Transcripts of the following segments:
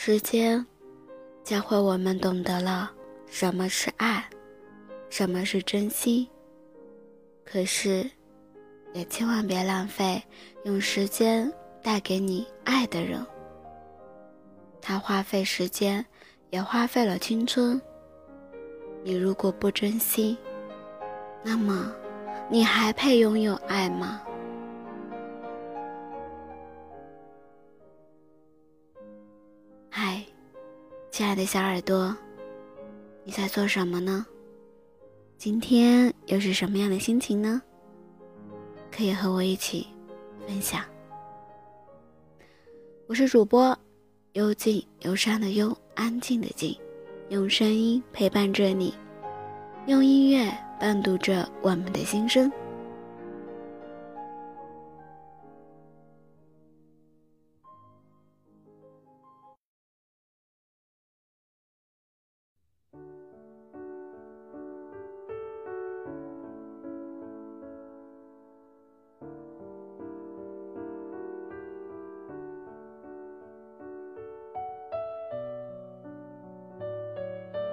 时间教会我们懂得了什么是爱，什么是珍惜。可是，也千万别浪费用时间带给你爱的人。他花费时间，也花费了青春。你如果不珍惜，那么你还配拥有爱吗？嗨亲爱的小耳朵，你在做什么呢？今天又是什么样的心情呢？可以和我一起分享。我是主播幽静忧伤的幽，安静的静，用声音陪伴着你，用音乐伴读着我们的心声。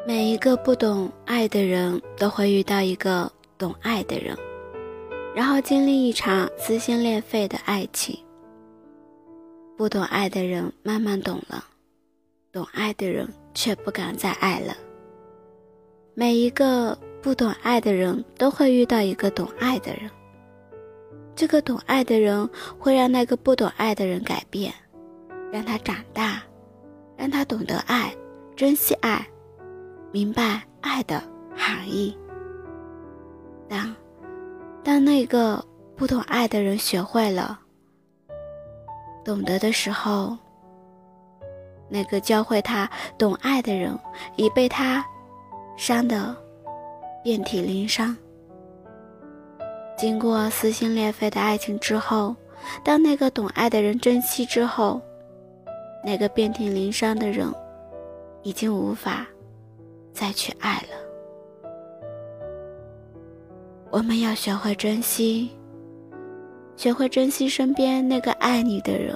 每一个不懂爱的人都会遇到一个懂爱的人，然后经历一场撕心裂肺的爱情。不懂爱的人慢慢懂了，懂爱的人却不敢再爱了。每一个不懂爱的人都会遇到一个懂爱的人，这个懂爱的人会让那个不懂爱的人改变，让他长大，让他懂得爱，珍惜爱。明白爱的含义。当当那个不懂爱的人学会了懂得的时候，那个教会他懂爱的人已被他伤得遍体鳞伤。经过撕心裂肺的爱情之后，当那个懂爱的人珍惜之后，那个遍体鳞伤的人已经无法。再去爱了，我们要学会珍惜，学会珍惜身边那个爱你的人，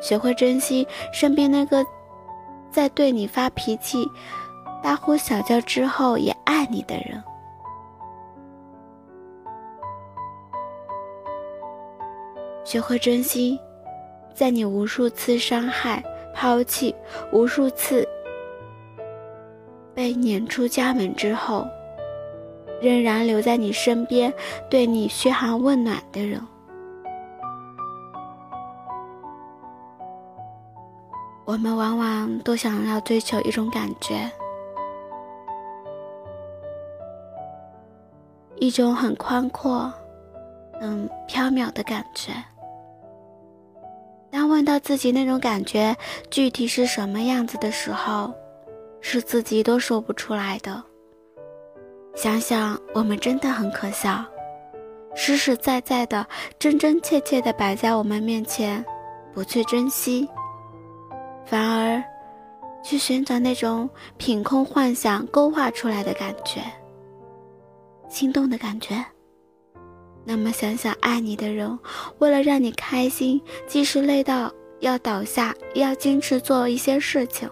学会珍惜身边那个在对你发脾气、大呼小叫之后也爱你的人，学会珍惜在你无数次伤害、抛弃、无数次。被撵出家门之后，仍然留在你身边，对你嘘寒问暖的人。我们往往都想要追求一种感觉，一种很宽阔、很飘渺的感觉。当问到自己那种感觉具体是什么样子的时候，是自己都说不出来的。想想，我们真的很可笑，实实在在的、真真切切的摆在我们面前，不去珍惜，反而去寻找那种凭空幻想勾画出来的感觉，心动的感觉。那么，想想爱你的人，为了让你开心，即使累到要倒下，也要坚持做一些事情。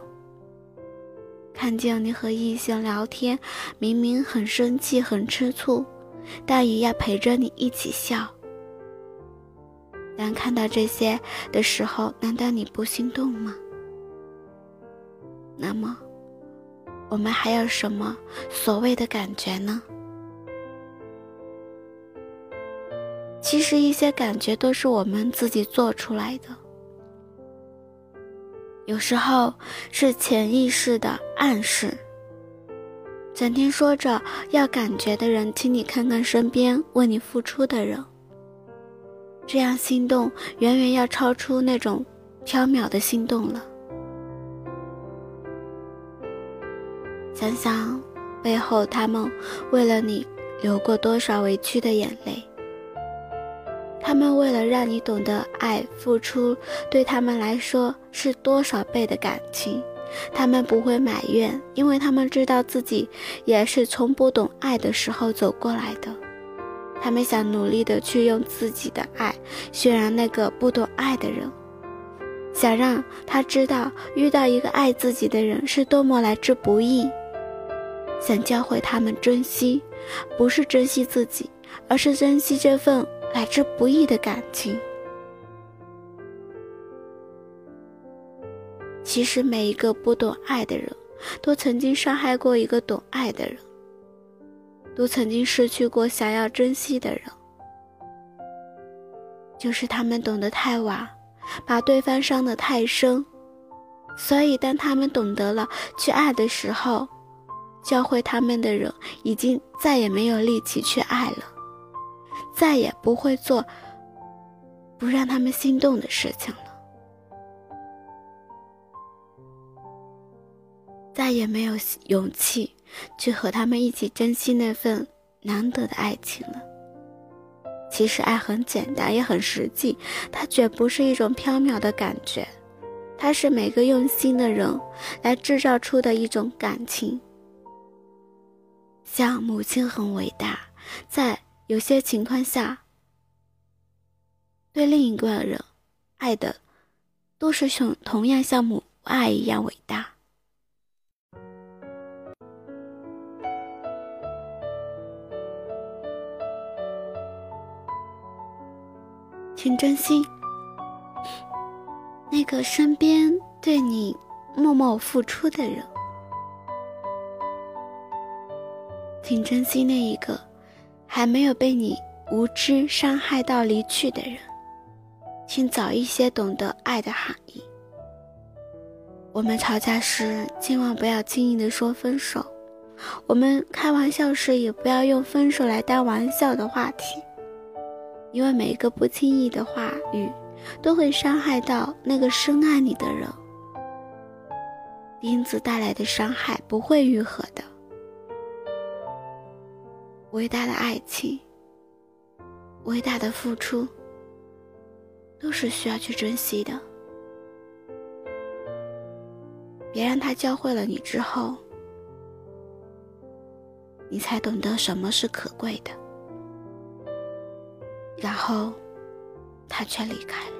看见你和异性聊天，明明很生气、很吃醋，但也要陪着你一起笑。当看到这些的时候，难道你不心动吗？那么，我们还有什么所谓的感觉呢？其实，一些感觉都是我们自己做出来的。有时候是潜意识的暗示。整天说着要感觉的人，请你看看身边为你付出的人。这样心动远远要超出那种缥缈的心动了。想想背后他们为了你流过多少委屈的眼泪，他们为了让你懂得爱，付出对他们来说是多少倍的感情。他们不会埋怨，因为他们知道自己也是从不懂爱的时候走过来的。他们想努力的去用自己的爱渲染那个不懂爱的人，想让他知道遇到一个爱自己的人是多么来之不易。想教会他们珍惜，不是珍惜自己，而是珍惜这份。来之不易的感情，其实每一个不懂爱的人，都曾经伤害过一个懂爱的人，都曾经失去过想要珍惜的人，就是他们懂得太晚，把对方伤得太深，所以当他们懂得了去爱的时候，教会他们的人已经再也没有力气去爱了。再也不会做不让他们心动的事情了，再也没有勇气去和他们一起珍惜那份难得的爱情了。其实爱很简单，也很实际，它绝不是一种飘渺的感觉，它是每个用心的人来制造出的一种感情。像母亲很伟大，在。有些情况下，对另一个人爱的都是像同样像母爱一样伟大。请珍惜那个身边对你默默付出的人，请珍惜那一个。还没有被你无知伤害到离去的人，请早一些懂得爱的含义。我们吵架时千万不要轻易的说分手，我们开玩笑时也不要用分手来当玩笑的话题，因为每一个不经意的话语都会伤害到那个深爱你的人。钉子带来的伤害不会愈合的。伟大的爱情，伟大的付出，都是需要去珍惜的。别让他教会了你之后，你才懂得什么是可贵的，然后他却离开了。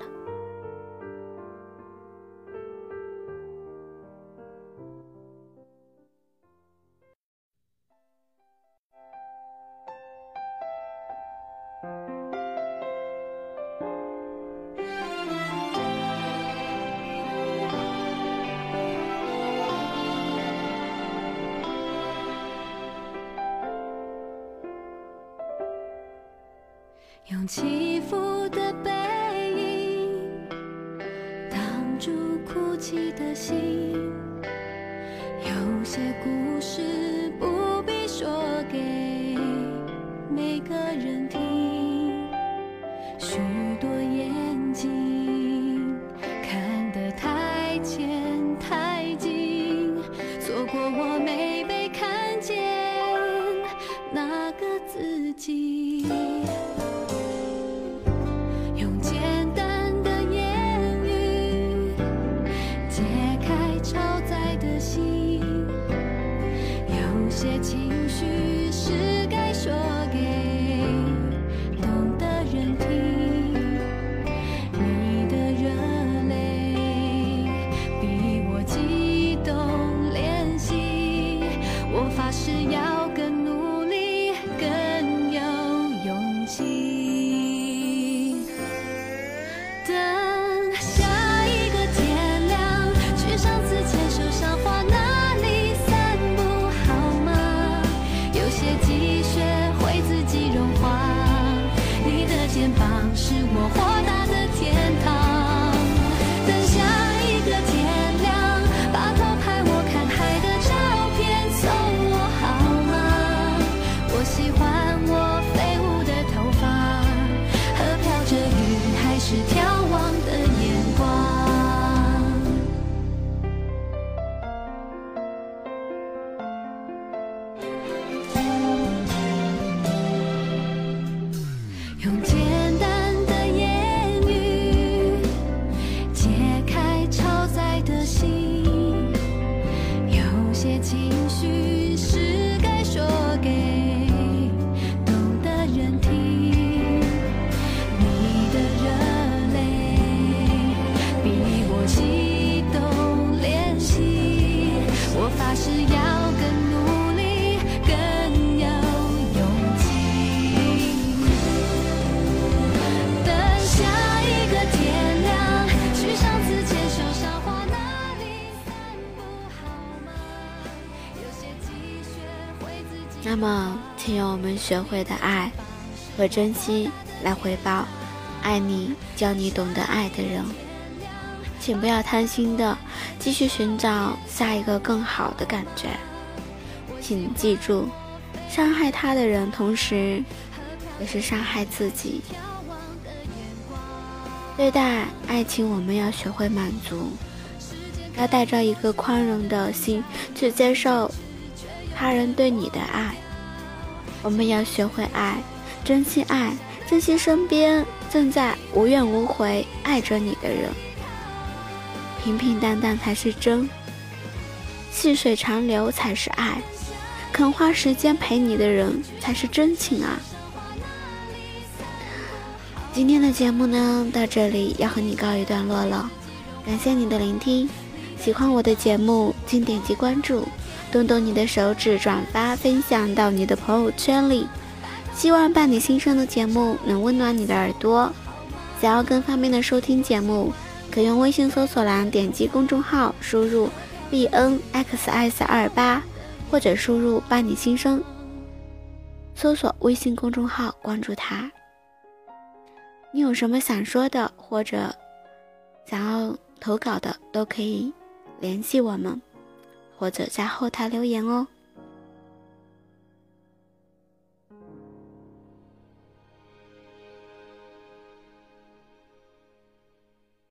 用起伏的背影挡住哭泣的心，有些故事不必说给每个人听。许多眼睛些情绪是该说。那么，请用我们学会的爱和珍惜来回报爱你、教你懂得爱的人。请不要贪心的继续寻找下一个更好的感觉。请记住，伤害他的人，同时也是伤害自己。对待爱情，我们要学会满足，要带着一个宽容的心去接受他人对你的爱。我们要学会爱，珍惜爱，珍惜身边正在无怨无悔爱着你的人。平平淡淡才是真，细水长流才是爱，肯花时间陪你的人才是真情啊！今天的节目呢，到这里要和你告一段落了，感谢你的聆听。喜欢我的节目，请点击关注，动动你的手指，转发分享到你的朋友圈里。希望伴你心声的节目能温暖你的耳朵。想要更方便的收听节目。可用微信搜索栏点击公众号，输入 b n x s 二八，或者输入“伴你心声”，搜索微信公众号关注他。你有什么想说的，或者想要投稿的，都可以联系我们，或者在后台留言哦。